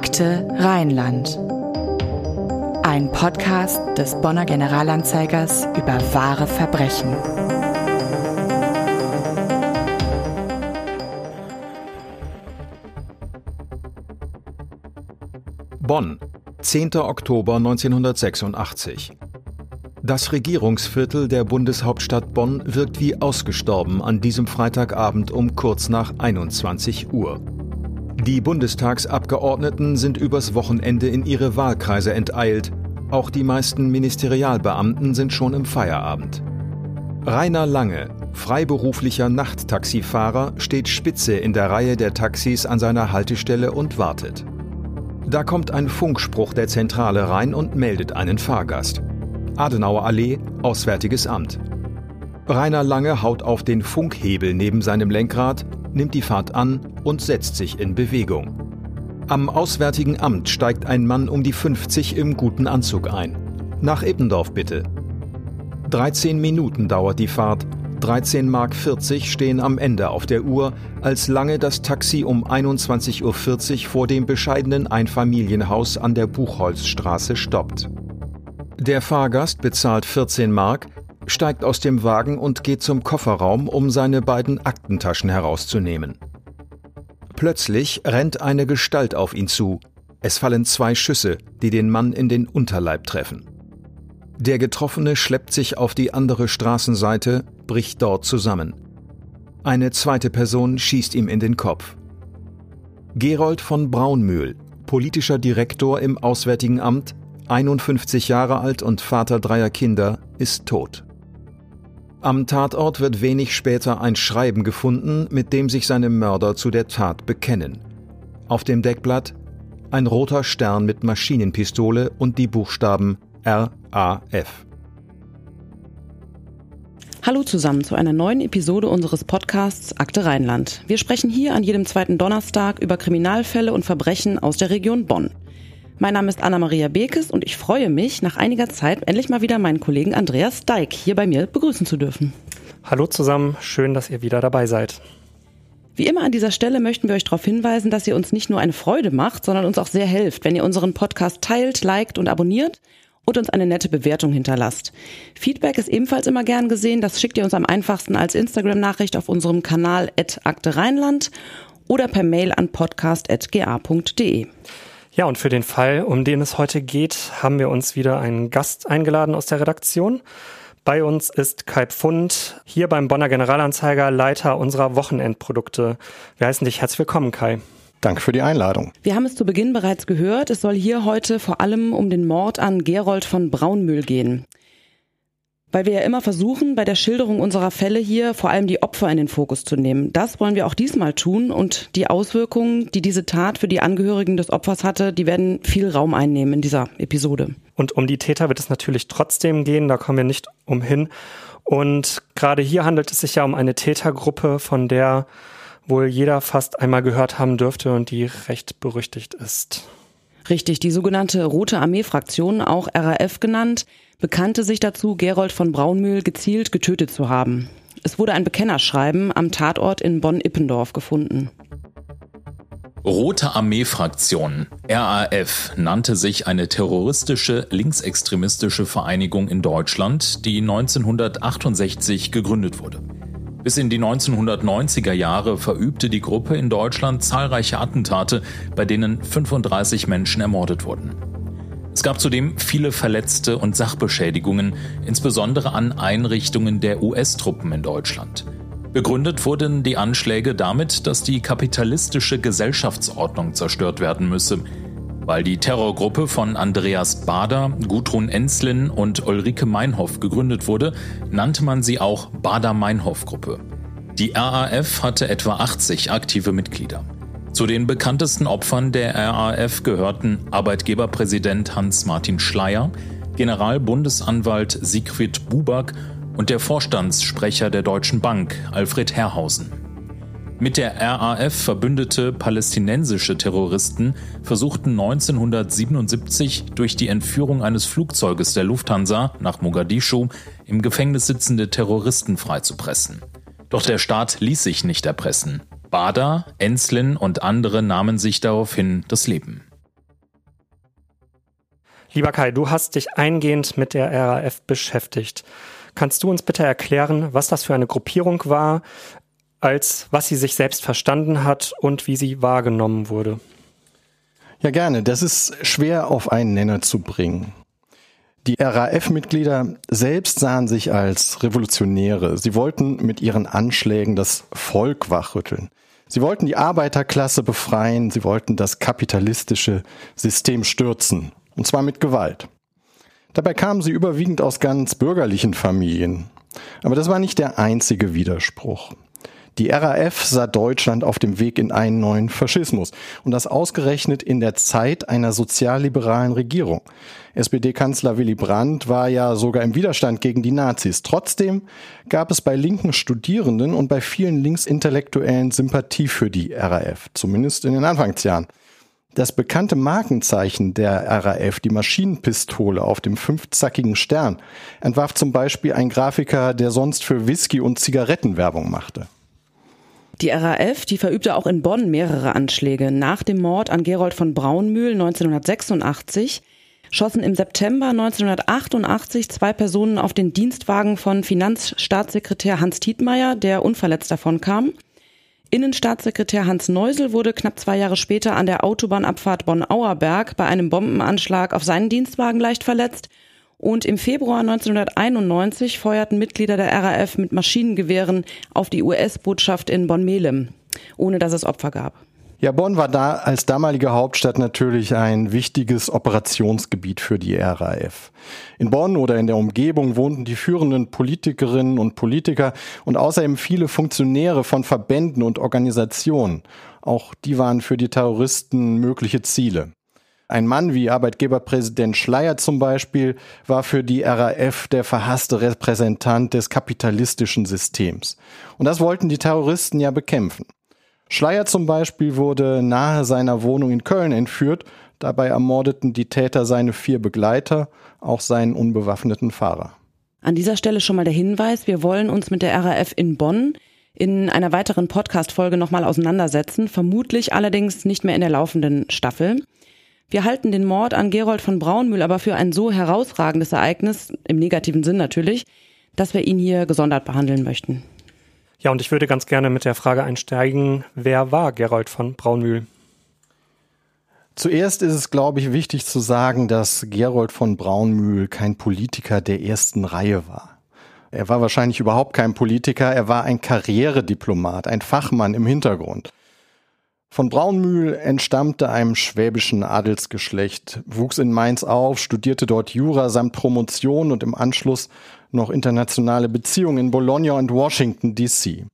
Akte Rheinland. Ein Podcast des Bonner Generalanzeigers über wahre Verbrechen. Bonn, 10. Oktober 1986. Das Regierungsviertel der Bundeshauptstadt Bonn wirkt wie ausgestorben an diesem Freitagabend um kurz nach 21 Uhr. Die Bundestagsabgeordneten sind übers Wochenende in ihre Wahlkreise enteilt. Auch die meisten Ministerialbeamten sind schon im Feierabend. Rainer Lange, freiberuflicher Nachttaxifahrer, steht spitze in der Reihe der Taxis an seiner Haltestelle und wartet. Da kommt ein Funkspruch der Zentrale rein und meldet einen Fahrgast. Adenauer Allee, Auswärtiges Amt. Rainer Lange haut auf den Funkhebel neben seinem Lenkrad, nimmt die Fahrt an und setzt sich in Bewegung. Am Auswärtigen Amt steigt ein Mann um die 50 im guten Anzug ein. Nach Ippendorf bitte. 13 Minuten dauert die Fahrt, 13 Mark 40 stehen am Ende auf der Uhr, als lange das Taxi um 21.40 Uhr vor dem bescheidenen Einfamilienhaus an der Buchholzstraße stoppt. Der Fahrgast bezahlt 14 Mark, steigt aus dem Wagen und geht zum Kofferraum, um seine beiden Aktentaschen herauszunehmen. Plötzlich rennt eine Gestalt auf ihn zu. Es fallen zwei Schüsse, die den Mann in den Unterleib treffen. Der Getroffene schleppt sich auf die andere Straßenseite, bricht dort zusammen. Eine zweite Person schießt ihm in den Kopf. Gerold von Braunmühl, politischer Direktor im Auswärtigen Amt, 51 Jahre alt und Vater dreier Kinder, ist tot. Am Tatort wird wenig später ein Schreiben gefunden, mit dem sich seine Mörder zu der Tat bekennen. Auf dem Deckblatt ein roter Stern mit Maschinenpistole und die Buchstaben RAF. Hallo zusammen zu einer neuen Episode unseres Podcasts Akte Rheinland. Wir sprechen hier an jedem zweiten Donnerstag über Kriminalfälle und Verbrechen aus der Region Bonn. Mein Name ist Anna-Maria Bekes und ich freue mich, nach einiger Zeit endlich mal wieder meinen Kollegen Andreas Deik hier bei mir begrüßen zu dürfen. Hallo zusammen, schön, dass ihr wieder dabei seid. Wie immer an dieser Stelle möchten wir euch darauf hinweisen, dass ihr uns nicht nur eine Freude macht, sondern uns auch sehr hilft, wenn ihr unseren Podcast teilt, liked und abonniert und uns eine nette Bewertung hinterlasst. Feedback ist ebenfalls immer gern gesehen. Das schickt ihr uns am einfachsten als Instagram-Nachricht auf unserem Kanal Akte Rheinland oder per Mail an podcast.ga.de. Ja, und für den Fall, um den es heute geht, haben wir uns wieder einen Gast eingeladen aus der Redaktion. Bei uns ist Kai Pfund, hier beim Bonner Generalanzeiger, Leiter unserer Wochenendprodukte. Wir heißen dich herzlich willkommen, Kai. Danke für die Einladung. Wir haben es zu Beginn bereits gehört. Es soll hier heute vor allem um den Mord an Gerold von Braunmühl gehen. Weil wir ja immer versuchen, bei der Schilderung unserer Fälle hier vor allem die Opfer in den Fokus zu nehmen. Das wollen wir auch diesmal tun und die Auswirkungen, die diese Tat für die Angehörigen des Opfers hatte, die werden viel Raum einnehmen in dieser Episode. Und um die Täter wird es natürlich trotzdem gehen, da kommen wir nicht umhin. Und gerade hier handelt es sich ja um eine Tätergruppe, von der wohl jeder fast einmal gehört haben dürfte und die recht berüchtigt ist. Richtig, die sogenannte Rote Armee-Fraktion, auch RAF genannt, bekannte sich dazu, Gerold von Braunmühl gezielt getötet zu haben. Es wurde ein Bekennerschreiben am Tatort in Bonn-Ippendorf gefunden. Rote Armee-Fraktion, RAF, nannte sich eine terroristische linksextremistische Vereinigung in Deutschland, die 1968 gegründet wurde. Bis in die 1990er Jahre verübte die Gruppe in Deutschland zahlreiche Attentate, bei denen 35 Menschen ermordet wurden. Es gab zudem viele Verletzte und Sachbeschädigungen, insbesondere an Einrichtungen der US-Truppen in Deutschland. Begründet wurden die Anschläge damit, dass die kapitalistische Gesellschaftsordnung zerstört werden müsse. Weil die Terrorgruppe von Andreas Bader, Gudrun Enslin und Ulrike Meinhoff gegründet wurde, nannte man sie auch Bader-Meinhoff-Gruppe. Die RAF hatte etwa 80 aktive Mitglieder. Zu den bekanntesten Opfern der RAF gehörten Arbeitgeberpräsident Hans-Martin Schleyer, Generalbundesanwalt Siegfried Buback und der Vorstandssprecher der Deutschen Bank Alfred Herrhausen. Mit der RAF verbündete palästinensische Terroristen versuchten 1977 durch die Entführung eines Flugzeuges der Lufthansa nach Mogadischu im Gefängnis sitzende Terroristen freizupressen. Doch der Staat ließ sich nicht erpressen. Bader, Enslin und andere nahmen sich daraufhin das Leben. Lieber Kai, du hast dich eingehend mit der RAF beschäftigt. Kannst du uns bitte erklären, was das für eine Gruppierung war, als was sie sich selbst verstanden hat und wie sie wahrgenommen wurde? Ja, gerne. Das ist schwer auf einen Nenner zu bringen. Die RAF-Mitglieder selbst sahen sich als Revolutionäre. Sie wollten mit ihren Anschlägen das Volk wachrütteln. Sie wollten die Arbeiterklasse befreien, sie wollten das kapitalistische System stürzen, und zwar mit Gewalt. Dabei kamen sie überwiegend aus ganz bürgerlichen Familien. Aber das war nicht der einzige Widerspruch. Die RAF sah Deutschland auf dem Weg in einen neuen Faschismus und das ausgerechnet in der Zeit einer sozialliberalen Regierung. SPD-Kanzler Willy Brandt war ja sogar im Widerstand gegen die Nazis. Trotzdem gab es bei linken Studierenden und bei vielen Linksintellektuellen Sympathie für die RAF, zumindest in den Anfangsjahren. Das bekannte Markenzeichen der RAF, die Maschinenpistole auf dem fünfzackigen Stern, entwarf zum Beispiel ein Grafiker, der sonst für Whisky und Zigaretten Werbung machte. Die RAF, die verübte auch in Bonn mehrere Anschläge. Nach dem Mord an Gerold von Braunmühl 1986 schossen im September 1988 zwei Personen auf den Dienstwagen von Finanzstaatssekretär Hans Tietmeier, der unverletzt davon kam. Innenstaatssekretär Hans Neusel wurde knapp zwei Jahre später an der Autobahnabfahrt Bonn-Auerberg bei einem Bombenanschlag auf seinen Dienstwagen leicht verletzt und im Februar 1991 feuerten Mitglieder der RAF mit Maschinengewehren auf die US-Botschaft in Bonn-Melem, ohne dass es Opfer gab. Ja, Bonn war da als damalige Hauptstadt natürlich ein wichtiges Operationsgebiet für die RAF. In Bonn oder in der Umgebung wohnten die führenden Politikerinnen und Politiker und außerdem viele Funktionäre von Verbänden und Organisationen. Auch die waren für die Terroristen mögliche Ziele. Ein Mann wie Arbeitgeberpräsident Schleier zum Beispiel war für die RAF der verhasste Repräsentant des kapitalistischen Systems. Und das wollten die Terroristen ja bekämpfen. Schleier zum Beispiel wurde nahe seiner Wohnung in Köln entführt. Dabei ermordeten die Täter seine vier Begleiter, auch seinen unbewaffneten Fahrer. An dieser Stelle schon mal der Hinweis, wir wollen uns mit der RAF in Bonn in einer weiteren Podcast-Folge nochmal auseinandersetzen, vermutlich allerdings nicht mehr in der laufenden Staffel. Wir halten den Mord an Gerold von Braunmühl aber für ein so herausragendes Ereignis, im negativen Sinn natürlich, dass wir ihn hier gesondert behandeln möchten. Ja, und ich würde ganz gerne mit der Frage einsteigen, wer war Gerold von Braunmühl? Zuerst ist es, glaube ich, wichtig zu sagen, dass Gerold von Braunmühl kein Politiker der ersten Reihe war. Er war wahrscheinlich überhaupt kein Politiker, er war ein Karrierediplomat, ein Fachmann im Hintergrund. Von Braunmühl entstammte einem schwäbischen Adelsgeschlecht, wuchs in Mainz auf, studierte dort Jura samt Promotion und im Anschluss noch internationale Beziehungen in Bologna und Washington DC.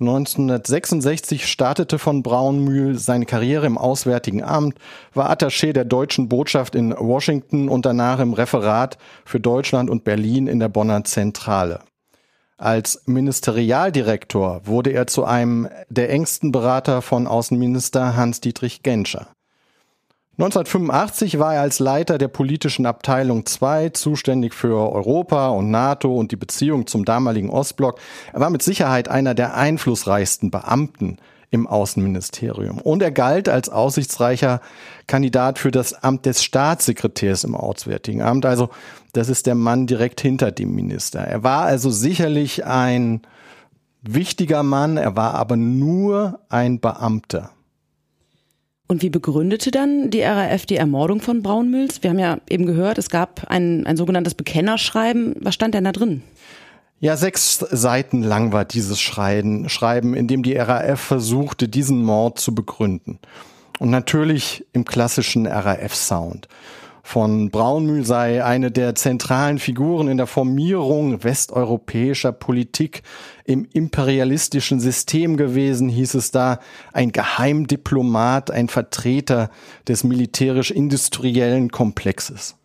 1966 startete von Braunmühl seine Karriere im Auswärtigen Amt, war Attaché der deutschen Botschaft in Washington und danach im Referat für Deutschland und Berlin in der Bonner Zentrale. Als Ministerialdirektor wurde er zu einem der engsten Berater von Außenminister Hans-Dietrich Genscher. 1985 war er als Leiter der politischen Abteilung 2 zuständig für Europa und NATO und die Beziehung zum damaligen Ostblock. Er war mit Sicherheit einer der einflussreichsten Beamten im Außenministerium. Und er galt als aussichtsreicher Kandidat für das Amt des Staatssekretärs im Auswärtigen Amt. Also das ist der Mann direkt hinter dem Minister. Er war also sicherlich ein wichtiger Mann, er war aber nur ein Beamter. Und wie begründete dann die RAF die Ermordung von Braunmühls? Wir haben ja eben gehört, es gab ein, ein sogenanntes Bekennerschreiben. Was stand denn da drin? Ja, sechs Seiten lang war dieses Schreiben, Schreiben, in dem die RAF versuchte, diesen Mord zu begründen. Und natürlich im klassischen RAF-Sound. Von Braunmühl sei eine der zentralen Figuren in der Formierung westeuropäischer Politik im imperialistischen System gewesen, hieß es da, ein Geheimdiplomat, ein Vertreter des militärisch-industriellen Komplexes.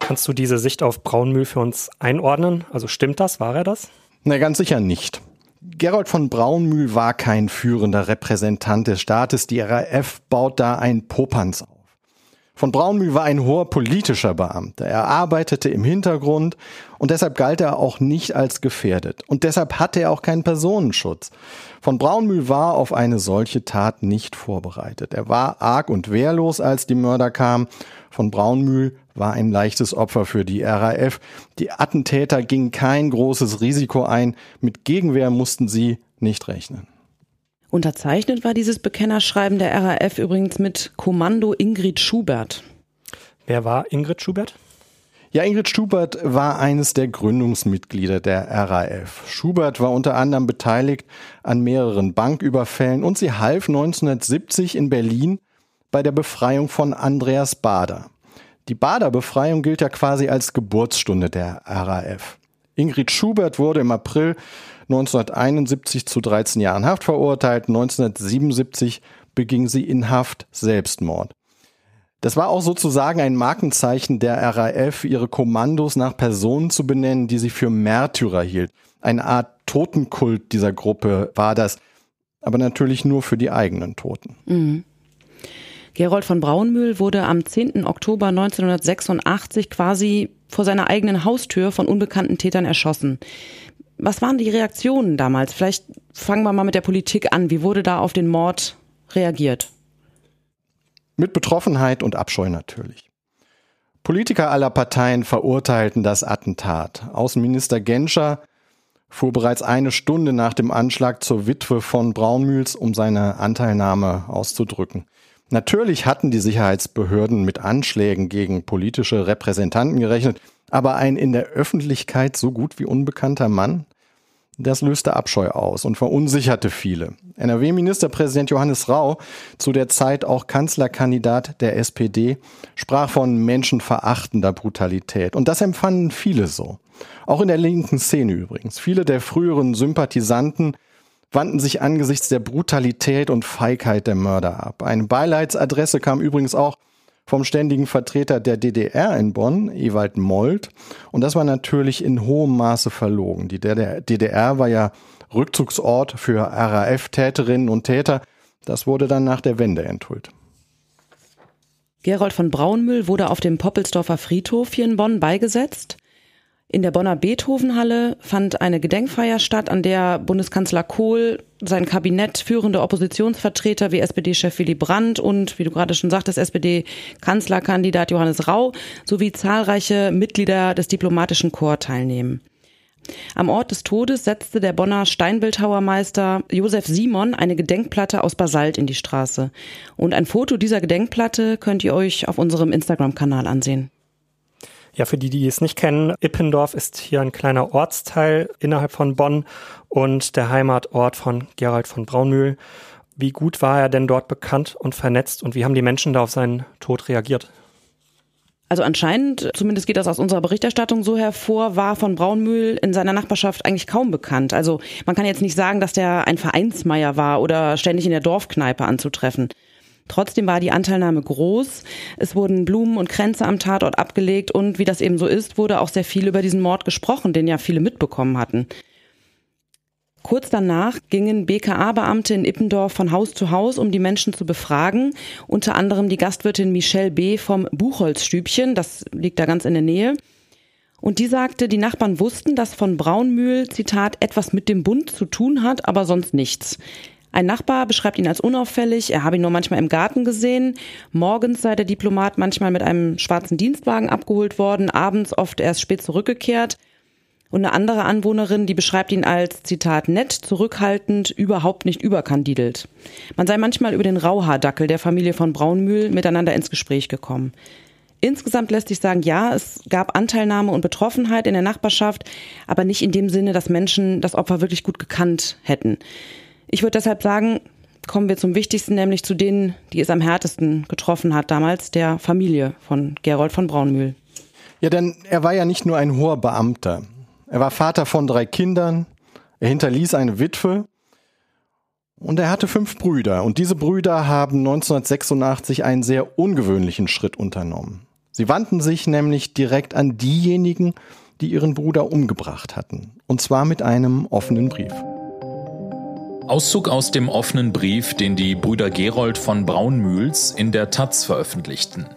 Kannst du diese Sicht auf Braunmühl für uns einordnen? Also stimmt das? War er das? Na, ganz sicher nicht. Gerold von Braunmühl war kein führender Repräsentant des Staates. Die RAF baut da ein Popanz auf. Von Braunmühl war ein hoher politischer Beamter. Er arbeitete im Hintergrund und deshalb galt er auch nicht als gefährdet. Und deshalb hatte er auch keinen Personenschutz. Von Braunmühl war auf eine solche Tat nicht vorbereitet. Er war arg und wehrlos, als die Mörder kamen. Von Braunmühl war ein leichtes Opfer für die RAF. Die Attentäter gingen kein großes Risiko ein. Mit Gegenwehr mussten sie nicht rechnen. Unterzeichnet war dieses Bekennerschreiben der RAF übrigens mit Kommando Ingrid Schubert. Wer war Ingrid Schubert? Ja, Ingrid Schubert war eines der Gründungsmitglieder der RAF. Schubert war unter anderem beteiligt an mehreren Banküberfällen und sie half 1970 in Berlin bei der Befreiung von Andreas Bader. Die Bader-Befreiung gilt ja quasi als Geburtsstunde der RAF. Ingrid Schubert wurde im April 1971 zu 13 Jahren Haft verurteilt. 1977 beging sie in Haft Selbstmord. Das war auch sozusagen ein Markenzeichen der RAF, ihre Kommandos nach Personen zu benennen, die sie für Märtyrer hielt. Eine Art Totenkult dieser Gruppe war das, aber natürlich nur für die eigenen Toten. Mhm. Gerold von Braunmühl wurde am 10. Oktober 1986 quasi vor seiner eigenen Haustür von unbekannten Tätern erschossen. Was waren die Reaktionen damals? Vielleicht fangen wir mal mit der Politik an. Wie wurde da auf den Mord reagiert? Mit Betroffenheit und Abscheu natürlich. Politiker aller Parteien verurteilten das Attentat. Außenminister Genscher fuhr bereits eine Stunde nach dem Anschlag zur Witwe von Braunmühls, um seine Anteilnahme auszudrücken. Natürlich hatten die Sicherheitsbehörden mit Anschlägen gegen politische Repräsentanten gerechnet, aber ein in der Öffentlichkeit so gut wie unbekannter Mann? Das löste Abscheu aus und verunsicherte viele. NRW-Ministerpräsident Johannes Rau, zu der Zeit auch Kanzlerkandidat der SPD, sprach von menschenverachtender Brutalität. Und das empfanden viele so. Auch in der linken Szene übrigens. Viele der früheren Sympathisanten wandten sich angesichts der Brutalität und Feigheit der Mörder ab. Eine Beileidsadresse kam übrigens auch vom ständigen Vertreter der DDR in Bonn, Ewald Molt. Und das war natürlich in hohem Maße verlogen. Die DDR war ja Rückzugsort für RAF-Täterinnen und Täter. Das wurde dann nach der Wende enthüllt. Gerold von Braunmühl wurde auf dem Poppelsdorfer Friedhof hier in Bonn beigesetzt. In der Bonner Beethovenhalle fand eine Gedenkfeier statt, an der Bundeskanzler Kohl, sein Kabinett, führende Oppositionsvertreter wie SPD-Chef Willy Brandt und, wie du gerade schon sagtest, SPD-Kanzlerkandidat Johannes Rau sowie zahlreiche Mitglieder des diplomatischen Korps teilnehmen. Am Ort des Todes setzte der Bonner Steinbildhauermeister Josef Simon eine Gedenkplatte aus Basalt in die Straße. Und ein Foto dieser Gedenkplatte könnt ihr euch auf unserem Instagram-Kanal ansehen. Ja, für die, die es nicht kennen, Ippendorf ist hier ein kleiner Ortsteil innerhalb von Bonn und der Heimatort von Gerald von Braunmühl. Wie gut war er denn dort bekannt und vernetzt und wie haben die Menschen da auf seinen Tod reagiert? Also anscheinend, zumindest geht das aus unserer Berichterstattung so hervor, war von Braunmühl in seiner Nachbarschaft eigentlich kaum bekannt. Also man kann jetzt nicht sagen, dass der ein Vereinsmeier war oder ständig in der Dorfkneipe anzutreffen. Trotzdem war die Anteilnahme groß. Es wurden Blumen und Kränze am Tatort abgelegt und wie das eben so ist, wurde auch sehr viel über diesen Mord gesprochen, den ja viele mitbekommen hatten. Kurz danach gingen BKA-Beamte in Ippendorf von Haus zu Haus, um die Menschen zu befragen. Unter anderem die Gastwirtin Michelle B. vom Buchholzstübchen, das liegt da ganz in der Nähe. Und die sagte, die Nachbarn wussten, dass von Braunmühl, Zitat, etwas mit dem Bund zu tun hat, aber sonst nichts. Ein Nachbar beschreibt ihn als unauffällig, er habe ihn nur manchmal im Garten gesehen. Morgens sei der Diplomat manchmal mit einem schwarzen Dienstwagen abgeholt worden, abends oft erst spät zurückgekehrt. Und eine andere Anwohnerin, die beschreibt ihn als, Zitat, nett, zurückhaltend, überhaupt nicht überkandidelt. Man sei manchmal über den Rauhaardackel der Familie von Braunmühl miteinander ins Gespräch gekommen. Insgesamt lässt sich sagen, ja, es gab Anteilnahme und Betroffenheit in der Nachbarschaft, aber nicht in dem Sinne, dass Menschen das Opfer wirklich gut gekannt hätten. Ich würde deshalb sagen, kommen wir zum Wichtigsten, nämlich zu denen, die es am härtesten getroffen hat damals, der Familie von Gerold von Braunmühl. Ja, denn er war ja nicht nur ein hoher Beamter. Er war Vater von drei Kindern, er hinterließ eine Witwe und er hatte fünf Brüder. Und diese Brüder haben 1986 einen sehr ungewöhnlichen Schritt unternommen. Sie wandten sich nämlich direkt an diejenigen, die ihren Bruder umgebracht hatten. Und zwar mit einem offenen Brief. Auszug aus dem offenen Brief, den die Brüder Gerold von Braunmühls in der Taz veröffentlichten.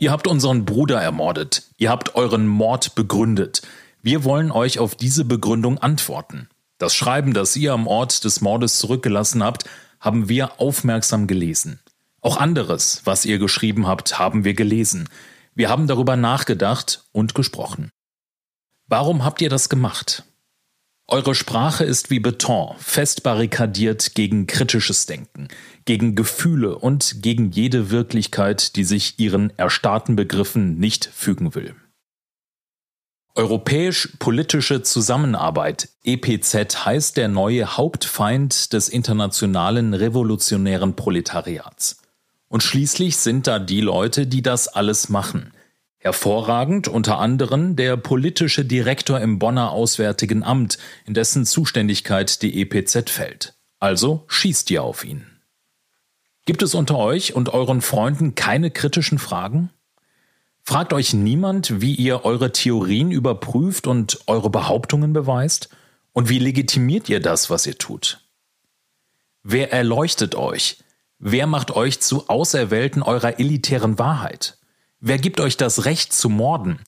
Ihr habt unseren Bruder ermordet. Ihr habt euren Mord begründet. Wir wollen euch auf diese Begründung antworten. Das Schreiben, das ihr am Ort des Mordes zurückgelassen habt, haben wir aufmerksam gelesen. Auch anderes, was ihr geschrieben habt, haben wir gelesen. Wir haben darüber nachgedacht und gesprochen. Warum habt ihr das gemacht? Eure Sprache ist wie Beton, fest barrikadiert gegen kritisches Denken, gegen Gefühle und gegen jede Wirklichkeit, die sich ihren erstarrten Begriffen nicht fügen will. Europäisch-politische Zusammenarbeit EPZ heißt der neue Hauptfeind des internationalen revolutionären Proletariats. Und schließlich sind da die Leute, die das alles machen. Hervorragend unter anderem der politische Direktor im Bonner Auswärtigen Amt, in dessen Zuständigkeit die EPZ fällt. Also schießt ihr auf ihn. Gibt es unter euch und euren Freunden keine kritischen Fragen? Fragt euch niemand, wie ihr eure Theorien überprüft und eure Behauptungen beweist? Und wie legitimiert ihr das, was ihr tut? Wer erleuchtet euch? Wer macht euch zu Auserwählten eurer elitären Wahrheit? Wer gibt euch das Recht zu morden?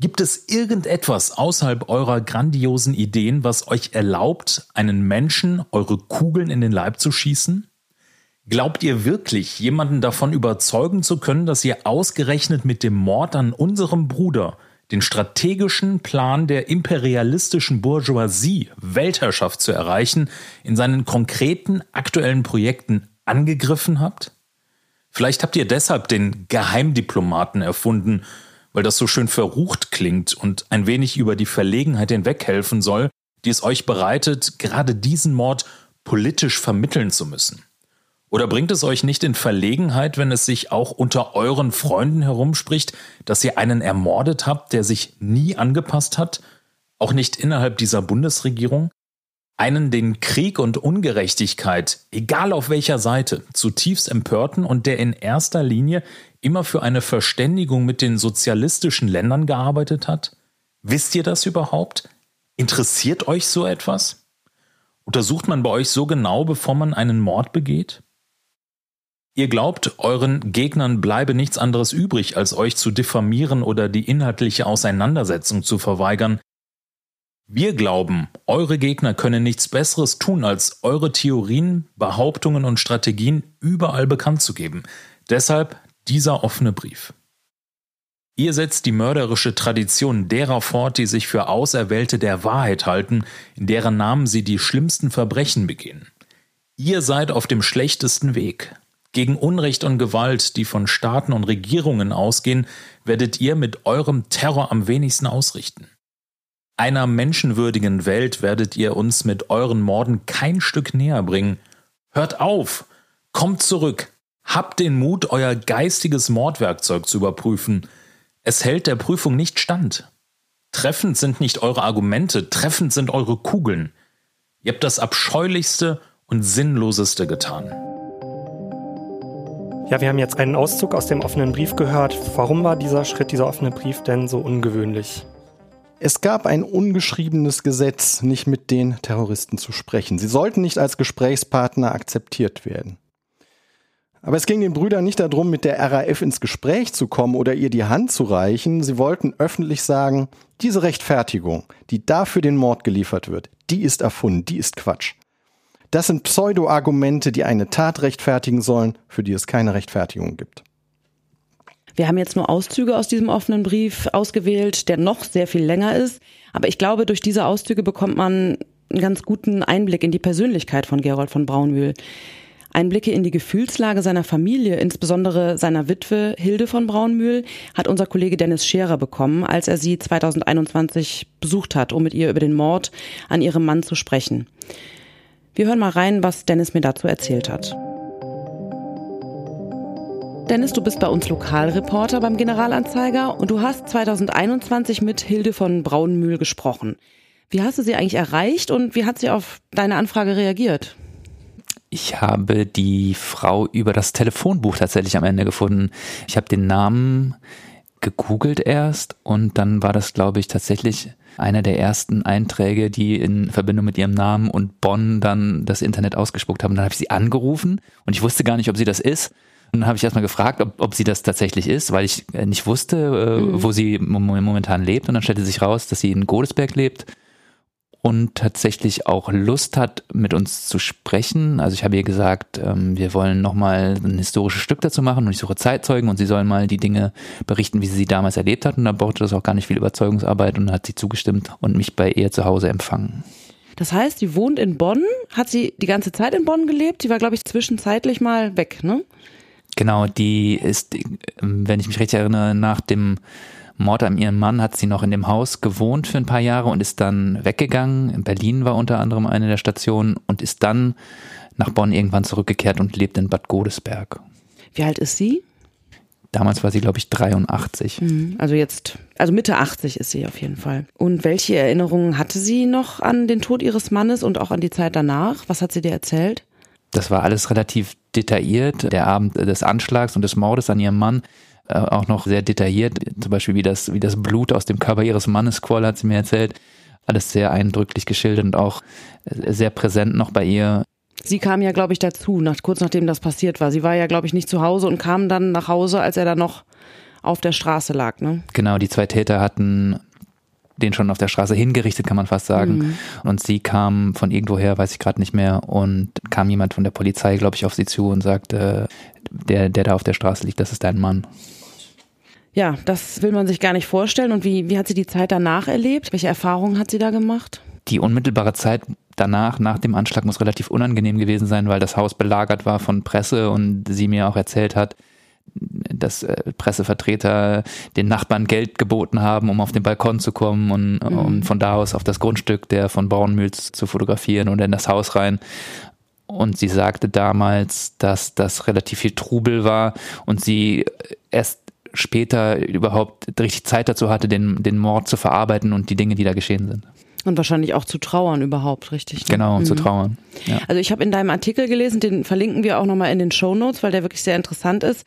Gibt es irgendetwas außerhalb eurer grandiosen Ideen, was euch erlaubt, einen Menschen eure Kugeln in den Leib zu schießen? Glaubt ihr wirklich, jemanden davon überzeugen zu können, dass ihr ausgerechnet mit dem Mord an unserem Bruder den strategischen Plan der imperialistischen Bourgeoisie, Weltherrschaft zu erreichen, in seinen konkreten aktuellen Projekten angegriffen habt? Vielleicht habt ihr deshalb den Geheimdiplomaten erfunden, weil das so schön verrucht klingt und ein wenig über die Verlegenheit hinweghelfen soll, die es euch bereitet, gerade diesen Mord politisch vermitteln zu müssen. Oder bringt es euch nicht in Verlegenheit, wenn es sich auch unter euren Freunden herumspricht, dass ihr einen ermordet habt, der sich nie angepasst hat, auch nicht innerhalb dieser Bundesregierung? Einen den Krieg und Ungerechtigkeit, egal auf welcher Seite, zutiefst empörten und der in erster Linie immer für eine Verständigung mit den sozialistischen Ländern gearbeitet hat? Wisst ihr das überhaupt? Interessiert euch so etwas? Untersucht man bei euch so genau, bevor man einen Mord begeht? Ihr glaubt, euren Gegnern bleibe nichts anderes übrig, als euch zu diffamieren oder die inhaltliche Auseinandersetzung zu verweigern. Wir glauben, eure Gegner können nichts Besseres tun, als eure Theorien, Behauptungen und Strategien überall bekannt zu geben. Deshalb dieser offene Brief. Ihr setzt die mörderische Tradition derer fort, die sich für Auserwählte der Wahrheit halten, in deren Namen sie die schlimmsten Verbrechen begehen. Ihr seid auf dem schlechtesten Weg. Gegen Unrecht und Gewalt, die von Staaten und Regierungen ausgehen, werdet ihr mit eurem Terror am wenigsten ausrichten. Einer menschenwürdigen Welt werdet ihr uns mit euren Morden kein Stück näher bringen. Hört auf! Kommt zurück! Habt den Mut, euer geistiges Mordwerkzeug zu überprüfen. Es hält der Prüfung nicht stand. Treffend sind nicht eure Argumente, treffend sind eure Kugeln. Ihr habt das Abscheulichste und Sinnloseste getan. Ja, wir haben jetzt einen Auszug aus dem offenen Brief gehört. Warum war dieser Schritt, dieser offene Brief denn so ungewöhnlich? Es gab ein ungeschriebenes Gesetz, nicht mit den Terroristen zu sprechen. Sie sollten nicht als Gesprächspartner akzeptiert werden. Aber es ging den Brüdern nicht darum, mit der RAF ins Gespräch zu kommen oder ihr die Hand zu reichen. Sie wollten öffentlich sagen, diese Rechtfertigung, die dafür den Mord geliefert wird, die ist erfunden, die ist Quatsch. Das sind Pseudo-Argumente, die eine Tat rechtfertigen sollen, für die es keine Rechtfertigung gibt. Wir haben jetzt nur Auszüge aus diesem offenen Brief ausgewählt, der noch sehr viel länger ist. Aber ich glaube, durch diese Auszüge bekommt man einen ganz guten Einblick in die Persönlichkeit von Gerold von Braunmühl. Einblicke in die Gefühlslage seiner Familie, insbesondere seiner Witwe Hilde von Braunmühl, hat unser Kollege Dennis Scherer bekommen, als er sie 2021 besucht hat, um mit ihr über den Mord an ihrem Mann zu sprechen. Wir hören mal rein, was Dennis mir dazu erzählt hat. Dennis, du bist bei uns Lokalreporter beim Generalanzeiger und du hast 2021 mit Hilde von Braunmühl gesprochen. Wie hast du sie eigentlich erreicht und wie hat sie auf deine Anfrage reagiert? Ich habe die Frau über das Telefonbuch tatsächlich am Ende gefunden. Ich habe den Namen gegoogelt erst und dann war das, glaube ich, tatsächlich einer der ersten Einträge, die in Verbindung mit ihrem Namen und Bonn dann das Internet ausgespuckt haben. Dann habe ich sie angerufen und ich wusste gar nicht, ob sie das ist. Und dann habe ich erstmal gefragt, ob, ob sie das tatsächlich ist, weil ich äh, nicht wusste, äh, mhm. wo sie momentan lebt. Und dann stellte sich raus, dass sie in Godesberg lebt. und tatsächlich auch Lust hat, mit uns zu sprechen. Also ich habe ihr gesagt, ähm, wir wollen nochmal ein historisches Stück dazu machen und ich suche Zeitzeugen und sie sollen mal die Dinge berichten, wie sie sie damals erlebt hat. Und da brauchte das auch gar nicht viel Überzeugungsarbeit und hat sie zugestimmt und mich bei ihr zu Hause empfangen. Das heißt, sie wohnt in Bonn. Hat sie die ganze Zeit in Bonn gelebt? Sie war, glaube ich, zwischenzeitlich mal weg, ne? Genau, die ist, wenn ich mich recht erinnere, nach dem Mord an ihrem Mann hat sie noch in dem Haus gewohnt für ein paar Jahre und ist dann weggegangen. In Berlin war unter anderem eine der Stationen und ist dann nach Bonn irgendwann zurückgekehrt und lebt in Bad Godesberg. Wie alt ist sie? Damals war sie, glaube ich, 83. Mhm, also jetzt, also Mitte 80 ist sie auf jeden Fall. Und welche Erinnerungen hatte sie noch an den Tod ihres Mannes und auch an die Zeit danach? Was hat sie dir erzählt? Das war alles relativ detailliert. Der Abend des Anschlags und des Mordes an ihrem Mann äh, auch noch sehr detailliert. Zum Beispiel, wie das, wie das Blut aus dem Körper ihres Mannes quoll, hat sie mir erzählt. Alles sehr eindrücklich geschildert und auch sehr präsent noch bei ihr. Sie kam ja, glaube ich, dazu, nach, kurz nachdem das passiert war. Sie war ja, glaube ich, nicht zu Hause und kam dann nach Hause, als er da noch auf der Straße lag, ne? Genau, die zwei Täter hatten den schon auf der Straße hingerichtet, kann man fast sagen. Mhm. Und sie kam von irgendwoher, weiß ich gerade nicht mehr, und kam jemand von der Polizei, glaube ich, auf sie zu und sagte, der, der da auf der Straße liegt, das ist dein Mann. Ja, das will man sich gar nicht vorstellen. Und wie, wie hat sie die Zeit danach erlebt? Welche Erfahrungen hat sie da gemacht? Die unmittelbare Zeit danach, nach dem Anschlag, muss relativ unangenehm gewesen sein, weil das Haus belagert war von Presse und sie mir auch erzählt hat, dass äh, Pressevertreter den Nachbarn Geld geboten haben, um auf den Balkon zu kommen und mhm. um von da aus auf das Grundstück der von Braunmühls zu fotografieren und in das Haus rein. Und sie sagte damals, dass das relativ viel Trubel war und sie erst später überhaupt richtig Zeit dazu hatte, den, den Mord zu verarbeiten und die Dinge, die da geschehen sind. Und wahrscheinlich auch zu trauern überhaupt, richtig? Ne? Genau, mhm. zu trauern. Ja. Also ich habe in deinem Artikel gelesen, den verlinken wir auch nochmal in den Show Notes, weil der wirklich sehr interessant ist.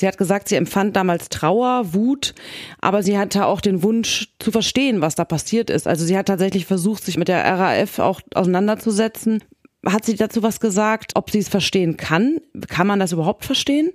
Sie hat gesagt, sie empfand damals Trauer, Wut, aber sie hatte auch den Wunsch zu verstehen, was da passiert ist. Also sie hat tatsächlich versucht, sich mit der RAF auch auseinanderzusetzen. Hat sie dazu was gesagt, ob sie es verstehen kann? Kann man das überhaupt verstehen?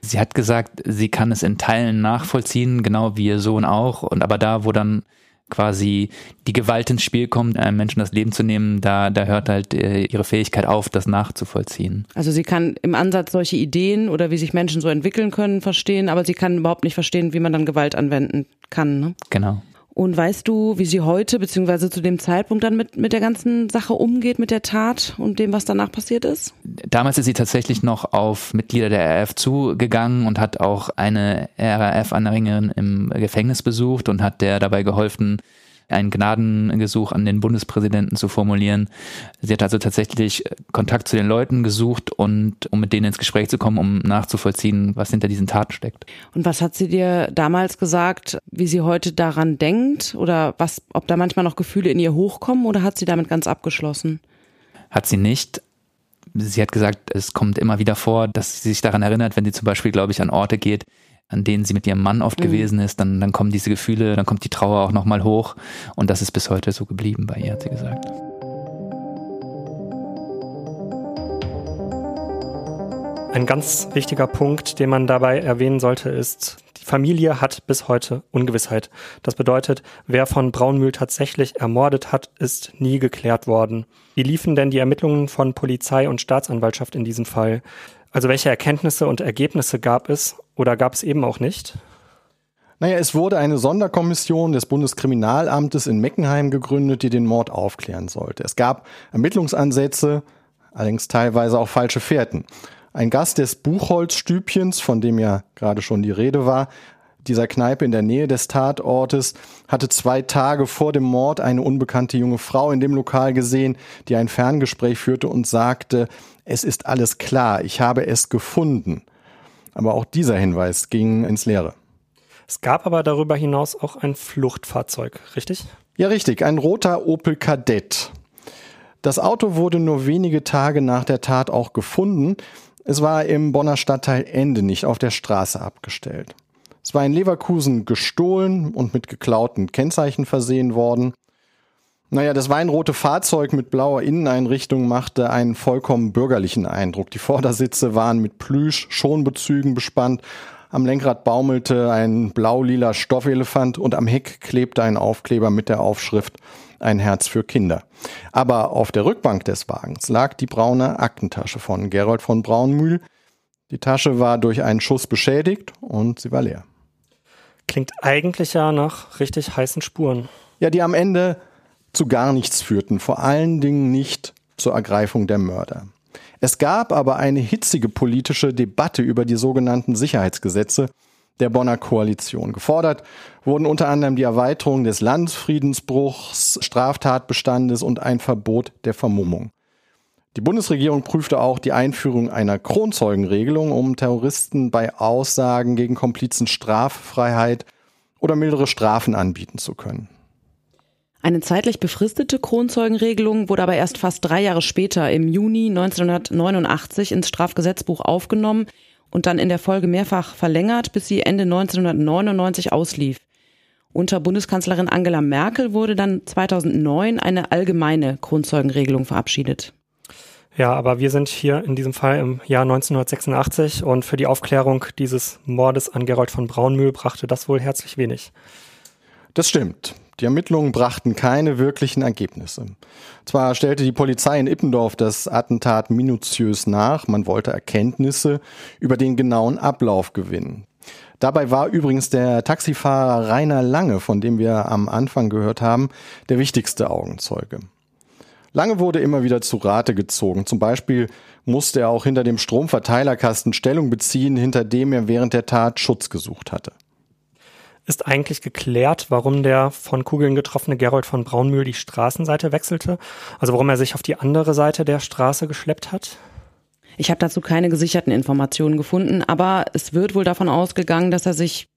Sie hat gesagt, sie kann es in Teilen nachvollziehen, genau wie ihr Sohn auch. Und aber da, wo dann quasi die Gewalt ins Spiel kommt, einem Menschen das Leben zu nehmen, da, da hört halt äh, ihre Fähigkeit auf, das nachzuvollziehen. Also sie kann im Ansatz solche Ideen oder wie sich Menschen so entwickeln können verstehen, aber sie kann überhaupt nicht verstehen, wie man dann Gewalt anwenden kann. Ne? Genau. Und weißt du, wie sie heute beziehungsweise zu dem Zeitpunkt dann mit, mit der ganzen Sache umgeht, mit der Tat und dem, was danach passiert ist? Damals ist sie tatsächlich noch auf Mitglieder der RAF zugegangen und hat auch eine RAF-Anhängerin im Gefängnis besucht und hat der dabei geholfen, ein Gnadengesuch an den Bundespräsidenten zu formulieren. Sie hat also tatsächlich Kontakt zu den Leuten gesucht und um mit denen ins Gespräch zu kommen, um nachzuvollziehen, was hinter diesen Taten steckt. Und was hat sie dir damals gesagt, wie sie heute daran denkt oder was, ob da manchmal noch Gefühle in ihr hochkommen oder hat sie damit ganz abgeschlossen? Hat sie nicht. Sie hat gesagt, es kommt immer wieder vor, dass sie sich daran erinnert, wenn sie zum Beispiel, glaube ich, an Orte geht, an denen sie mit ihrem Mann oft mhm. gewesen ist, dann, dann kommen diese Gefühle, dann kommt die Trauer auch nochmal hoch. Und das ist bis heute so geblieben bei ihr, hat sie gesagt. Ein ganz wichtiger Punkt, den man dabei erwähnen sollte, ist, die Familie hat bis heute Ungewissheit. Das bedeutet, wer von Braunmühl tatsächlich ermordet hat, ist nie geklärt worden. Wie liefen denn die Ermittlungen von Polizei und Staatsanwaltschaft in diesem Fall? Also welche Erkenntnisse und Ergebnisse gab es oder gab es eben auch nicht? Naja, es wurde eine Sonderkommission des Bundeskriminalamtes in Meckenheim gegründet, die den Mord aufklären sollte. Es gab Ermittlungsansätze, allerdings teilweise auch falsche Fährten. Ein Gast des Buchholzstübchens, von dem ja gerade schon die Rede war, dieser Kneipe in der Nähe des Tatortes, hatte zwei Tage vor dem Mord eine unbekannte junge Frau in dem Lokal gesehen, die ein Ferngespräch führte und sagte, es ist alles klar, ich habe es gefunden. Aber auch dieser Hinweis ging ins Leere. Es gab aber darüber hinaus auch ein Fluchtfahrzeug, richtig? Ja, richtig, ein roter Opel Kadett. Das Auto wurde nur wenige Tage nach der Tat auch gefunden. Es war im Bonner Stadtteil Ende nicht auf der Straße abgestellt. Es war in Leverkusen gestohlen und mit geklauten Kennzeichen versehen worden. Naja, das weinrote Fahrzeug mit blauer Inneneinrichtung machte einen vollkommen bürgerlichen Eindruck. Die Vordersitze waren mit Plüsch-Schonbezügen bespannt. Am Lenkrad baumelte ein blau-lila Stoffelefant und am Heck klebte ein Aufkleber mit der Aufschrift ein Herz für Kinder. Aber auf der Rückbank des Wagens lag die braune Aktentasche von Gerold von Braunmühl. Die Tasche war durch einen Schuss beschädigt und sie war leer. Klingt eigentlich ja nach richtig heißen Spuren. Ja, die am Ende zu gar nichts führten, vor allen Dingen nicht zur Ergreifung der Mörder. Es gab aber eine hitzige politische Debatte über die sogenannten Sicherheitsgesetze der Bonner Koalition. Gefordert wurden unter anderem die Erweiterung des Landesfriedensbruchs, Straftatbestandes und ein Verbot der Vermummung. Die Bundesregierung prüfte auch die Einführung einer Kronzeugenregelung, um Terroristen bei Aussagen gegen Komplizen Straffreiheit oder mildere Strafen anbieten zu können. Eine zeitlich befristete Kronzeugenregelung wurde aber erst fast drei Jahre später im Juni 1989 ins Strafgesetzbuch aufgenommen und dann in der Folge mehrfach verlängert, bis sie Ende 1999 auslief. Unter Bundeskanzlerin Angela Merkel wurde dann 2009 eine allgemeine Kronzeugenregelung verabschiedet. Ja, aber wir sind hier in diesem Fall im Jahr 1986 und für die Aufklärung dieses Mordes an Gerold von Braunmühl brachte das wohl herzlich wenig. Das stimmt. Die Ermittlungen brachten keine wirklichen Ergebnisse. Zwar stellte die Polizei in Ippendorf das Attentat minutiös nach, man wollte Erkenntnisse über den genauen Ablauf gewinnen. Dabei war übrigens der Taxifahrer Rainer Lange, von dem wir am Anfang gehört haben, der wichtigste Augenzeuge. Lange wurde immer wieder zu Rate gezogen. Zum Beispiel musste er auch hinter dem Stromverteilerkasten Stellung beziehen, hinter dem er während der Tat Schutz gesucht hatte. Ist eigentlich geklärt, warum der von Kugeln getroffene Gerold von Braunmühl die Straßenseite wechselte? Also warum er sich auf die andere Seite der Straße geschleppt hat? Ich habe dazu keine gesicherten Informationen gefunden, aber es wird wohl davon ausgegangen, dass er sich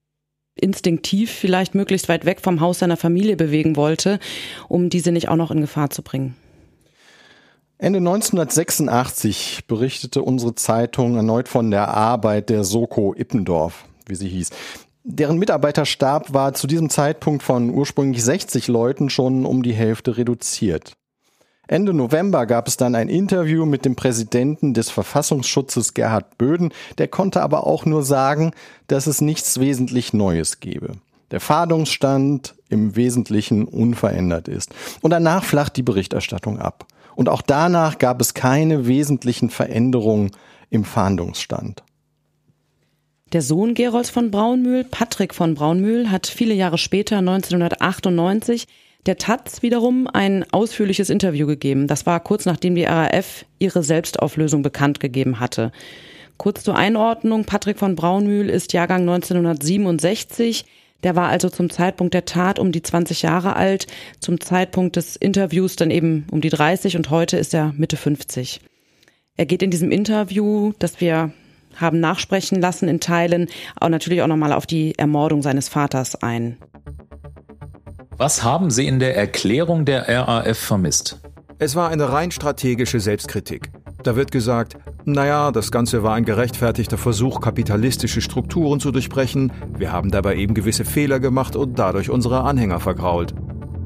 instinktiv vielleicht möglichst weit weg vom Haus seiner Familie bewegen wollte, um diese nicht auch noch in Gefahr zu bringen. Ende 1986 berichtete unsere Zeitung erneut von der Arbeit der Soko Ippendorf, wie sie hieß. Deren Mitarbeiterstab war zu diesem Zeitpunkt von ursprünglich 60 Leuten schon um die Hälfte reduziert. Ende November gab es dann ein Interview mit dem Präsidenten des Verfassungsschutzes Gerhard Böden, der konnte aber auch nur sagen, dass es nichts wesentlich Neues gebe. Der Fahndungsstand im Wesentlichen unverändert ist. Und danach flacht die Berichterstattung ab. Und auch danach gab es keine wesentlichen Veränderungen im Fahndungsstand. Der Sohn Gerolds von Braunmühl, Patrick von Braunmühl, hat viele Jahre später, 1998, der Taz wiederum ein ausführliches Interview gegeben. Das war kurz nachdem die RAF ihre Selbstauflösung bekannt gegeben hatte. Kurz zur Einordnung, Patrick von Braunmühl ist Jahrgang 1967. Der war also zum Zeitpunkt der Tat um die 20 Jahre alt, zum Zeitpunkt des Interviews dann eben um die 30 und heute ist er Mitte 50. Er geht in diesem Interview, das wir haben nachsprechen lassen in Teilen, auch natürlich auch nochmal auf die Ermordung seines Vaters ein. Was haben Sie in der Erklärung der RAF vermisst? Es war eine rein strategische Selbstkritik. Da wird gesagt, naja, das Ganze war ein gerechtfertigter Versuch, kapitalistische Strukturen zu durchbrechen. Wir haben dabei eben gewisse Fehler gemacht und dadurch unsere Anhänger vergrault.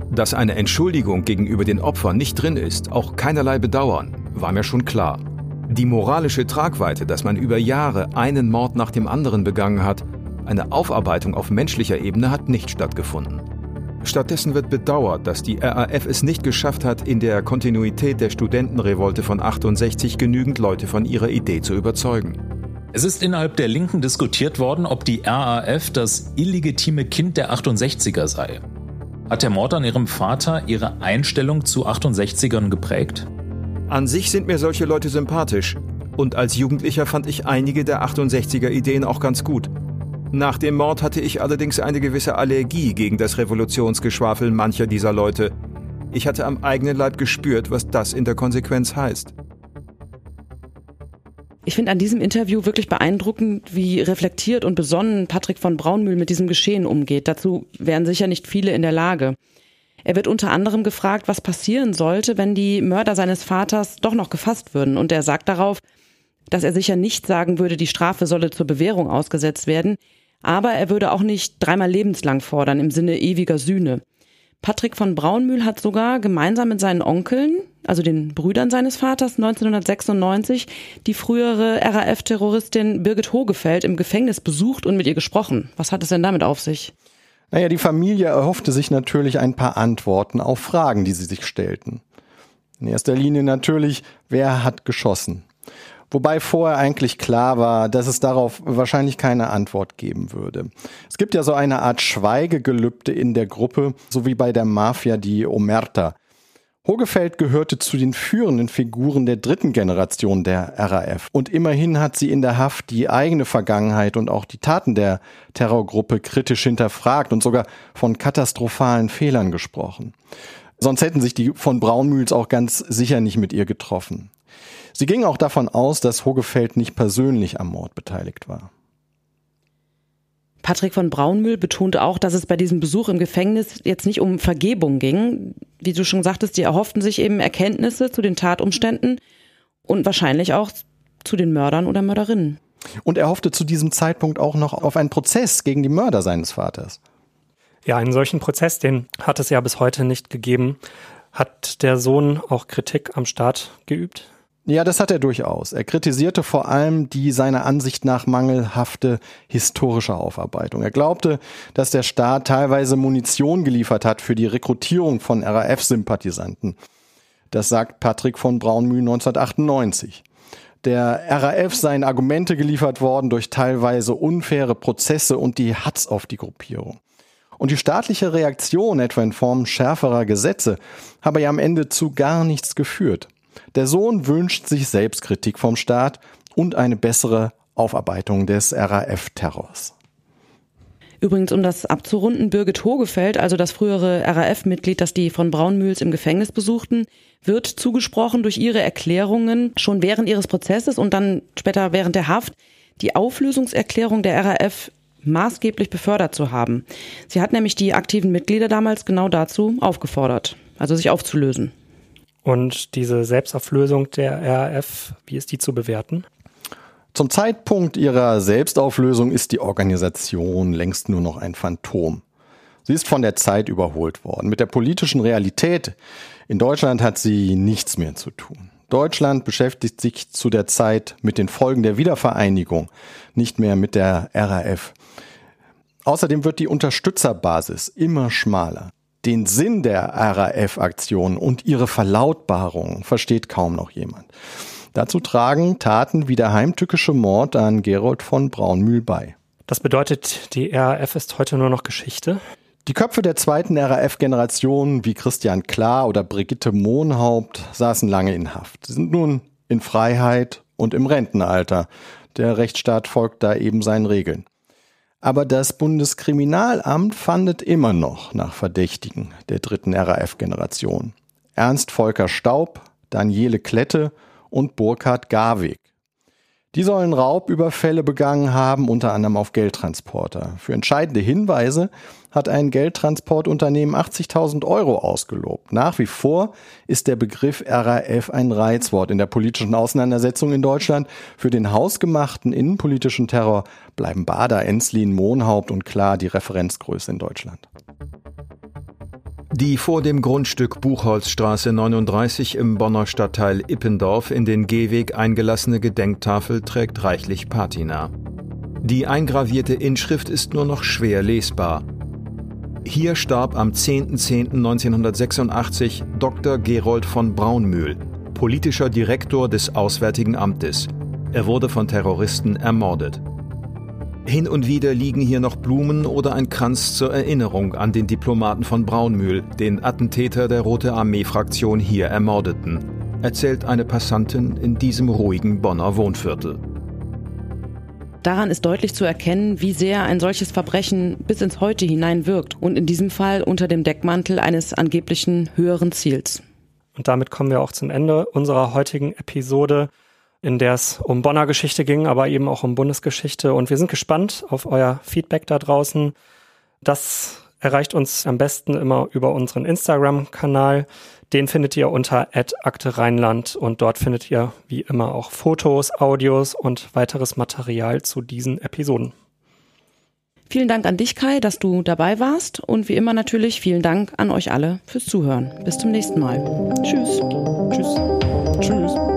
Dass eine Entschuldigung gegenüber den Opfern nicht drin ist, auch keinerlei Bedauern, war mir schon klar. Die moralische Tragweite, dass man über Jahre einen Mord nach dem anderen begangen hat, eine Aufarbeitung auf menschlicher Ebene hat nicht stattgefunden. Stattdessen wird bedauert, dass die RAF es nicht geschafft hat, in der Kontinuität der Studentenrevolte von 68 genügend Leute von ihrer Idee zu überzeugen. Es ist innerhalb der Linken diskutiert worden, ob die RAF das illegitime Kind der 68er sei. Hat der Mord an ihrem Vater ihre Einstellung zu 68ern geprägt? An sich sind mir solche Leute sympathisch. Und als Jugendlicher fand ich einige der 68er Ideen auch ganz gut. Nach dem Mord hatte ich allerdings eine gewisse Allergie gegen das Revolutionsgeschwafel mancher dieser Leute. Ich hatte am eigenen Leib gespürt, was das in der Konsequenz heißt. Ich finde an diesem Interview wirklich beeindruckend, wie reflektiert und besonnen Patrick von Braunmühl mit diesem Geschehen umgeht. Dazu wären sicher nicht viele in der Lage. Er wird unter anderem gefragt, was passieren sollte, wenn die Mörder seines Vaters doch noch gefasst würden. Und er sagt darauf, dass er sicher nicht sagen würde, die Strafe solle zur Bewährung ausgesetzt werden, aber er würde auch nicht dreimal lebenslang fordern im Sinne ewiger Sühne. Patrick von Braunmühl hat sogar gemeinsam mit seinen Onkeln, also den Brüdern seines Vaters, 1996 die frühere RAF-Terroristin Birgit Hogefeld im Gefängnis besucht und mit ihr gesprochen. Was hat es denn damit auf sich? Naja, die Familie erhoffte sich natürlich ein paar Antworten auf Fragen, die sie sich stellten. In erster Linie natürlich, wer hat geschossen? Wobei vorher eigentlich klar war, dass es darauf wahrscheinlich keine Antwort geben würde. Es gibt ja so eine Art Schweigegelübde in der Gruppe, so wie bei der Mafia die Omerta. Hogefeld gehörte zu den führenden Figuren der dritten Generation der RAF. Und immerhin hat sie in der Haft die eigene Vergangenheit und auch die Taten der Terrorgruppe kritisch hinterfragt und sogar von katastrophalen Fehlern gesprochen. Sonst hätten sich die von Braunmühls auch ganz sicher nicht mit ihr getroffen. Sie ging auch davon aus, dass Hogefeld nicht persönlich am Mord beteiligt war. Patrick von Braunmühl betonte auch, dass es bei diesem Besuch im Gefängnis jetzt nicht um Vergebung ging. Wie du schon sagtest, die erhofften sich eben Erkenntnisse zu den Tatumständen und wahrscheinlich auch zu den Mördern oder Mörderinnen. Und er hoffte zu diesem Zeitpunkt auch noch auf einen Prozess gegen die Mörder seines Vaters. Ja, einen solchen Prozess, den hat es ja bis heute nicht gegeben. Hat der Sohn auch Kritik am Staat geübt? Ja, das hat er durchaus. Er kritisierte vor allem die seiner Ansicht nach mangelhafte historische Aufarbeitung. Er glaubte, dass der Staat teilweise Munition geliefert hat für die Rekrutierung von RAF-Sympathisanten. Das sagt Patrick von Braunmühl 1998. Der RAF seien Argumente geliefert worden durch teilweise unfaire Prozesse und die Hatz auf die Gruppierung. Und die staatliche Reaktion, etwa in Form schärferer Gesetze, habe ja am Ende zu gar nichts geführt. Der Sohn wünscht sich Selbstkritik vom Staat und eine bessere Aufarbeitung des RAF-Terrors. Übrigens, um das abzurunden, Birgit Hogefeld, also das frühere RAF-Mitglied, das die von Braunmühls im Gefängnis besuchten, wird zugesprochen durch ihre Erklärungen schon während ihres Prozesses und dann später während der Haft die Auflösungserklärung der RAF maßgeblich befördert zu haben. Sie hat nämlich die aktiven Mitglieder damals genau dazu aufgefordert, also sich aufzulösen. Und diese Selbstauflösung der RAF, wie ist die zu bewerten? Zum Zeitpunkt ihrer Selbstauflösung ist die Organisation längst nur noch ein Phantom. Sie ist von der Zeit überholt worden. Mit der politischen Realität in Deutschland hat sie nichts mehr zu tun. Deutschland beschäftigt sich zu der Zeit mit den Folgen der Wiedervereinigung, nicht mehr mit der RAF. Außerdem wird die Unterstützerbasis immer schmaler. Den Sinn der RAF-Aktion und ihre Verlautbarung versteht kaum noch jemand. Dazu tragen Taten wie der heimtückische Mord an Gerold von Braunmühl bei. Das bedeutet, die RAF ist heute nur noch Geschichte? Die Köpfe der zweiten RAF-Generation wie Christian Klar oder Brigitte Mohnhaupt saßen lange in Haft. Sie sind nun in Freiheit und im Rentenalter. Der Rechtsstaat folgt da eben seinen Regeln. Aber das Bundeskriminalamt fandet immer noch nach Verdächtigen der dritten RAF-Generation. Ernst Volker Staub, Daniele Klette und Burkhard Garwig. Die sollen Raubüberfälle begangen haben, unter anderem auf Geldtransporter. Für entscheidende Hinweise hat ein Geldtransportunternehmen 80.000 Euro ausgelobt. Nach wie vor ist der Begriff RAF ein Reizwort in der politischen Auseinandersetzung in Deutschland. Für den hausgemachten innenpolitischen Terror bleiben Bader, Enslin, Mohnhaupt und klar die Referenzgröße in Deutschland. Die vor dem Grundstück Buchholzstraße 39 im Bonner Stadtteil Ippendorf in den Gehweg eingelassene Gedenktafel trägt reichlich Patina. Die eingravierte Inschrift ist nur noch schwer lesbar. Hier starb am 10.10.1986 Dr. Gerold von Braunmühl, politischer Direktor des Auswärtigen Amtes. Er wurde von Terroristen ermordet. Hin und wieder liegen hier noch Blumen oder ein Kranz zur Erinnerung an den Diplomaten von Braunmühl, den Attentäter der Rote Armee-Fraktion hier ermordeten, erzählt eine Passantin in diesem ruhigen Bonner Wohnviertel. Daran ist deutlich zu erkennen, wie sehr ein solches Verbrechen bis ins Heute hinein wirkt und in diesem Fall unter dem Deckmantel eines angeblichen höheren Ziels. Und damit kommen wir auch zum Ende unserer heutigen Episode in der es um Bonner Geschichte ging, aber eben auch um Bundesgeschichte. Und wir sind gespannt auf euer Feedback da draußen. Das erreicht uns am besten immer über unseren Instagram-Kanal. Den findet ihr unter Akte Rheinland und dort findet ihr wie immer auch Fotos, Audios und weiteres Material zu diesen Episoden. Vielen Dank an dich, Kai, dass du dabei warst und wie immer natürlich vielen Dank an euch alle fürs Zuhören. Bis zum nächsten Mal. Tschüss. Tschüss. Tschüss.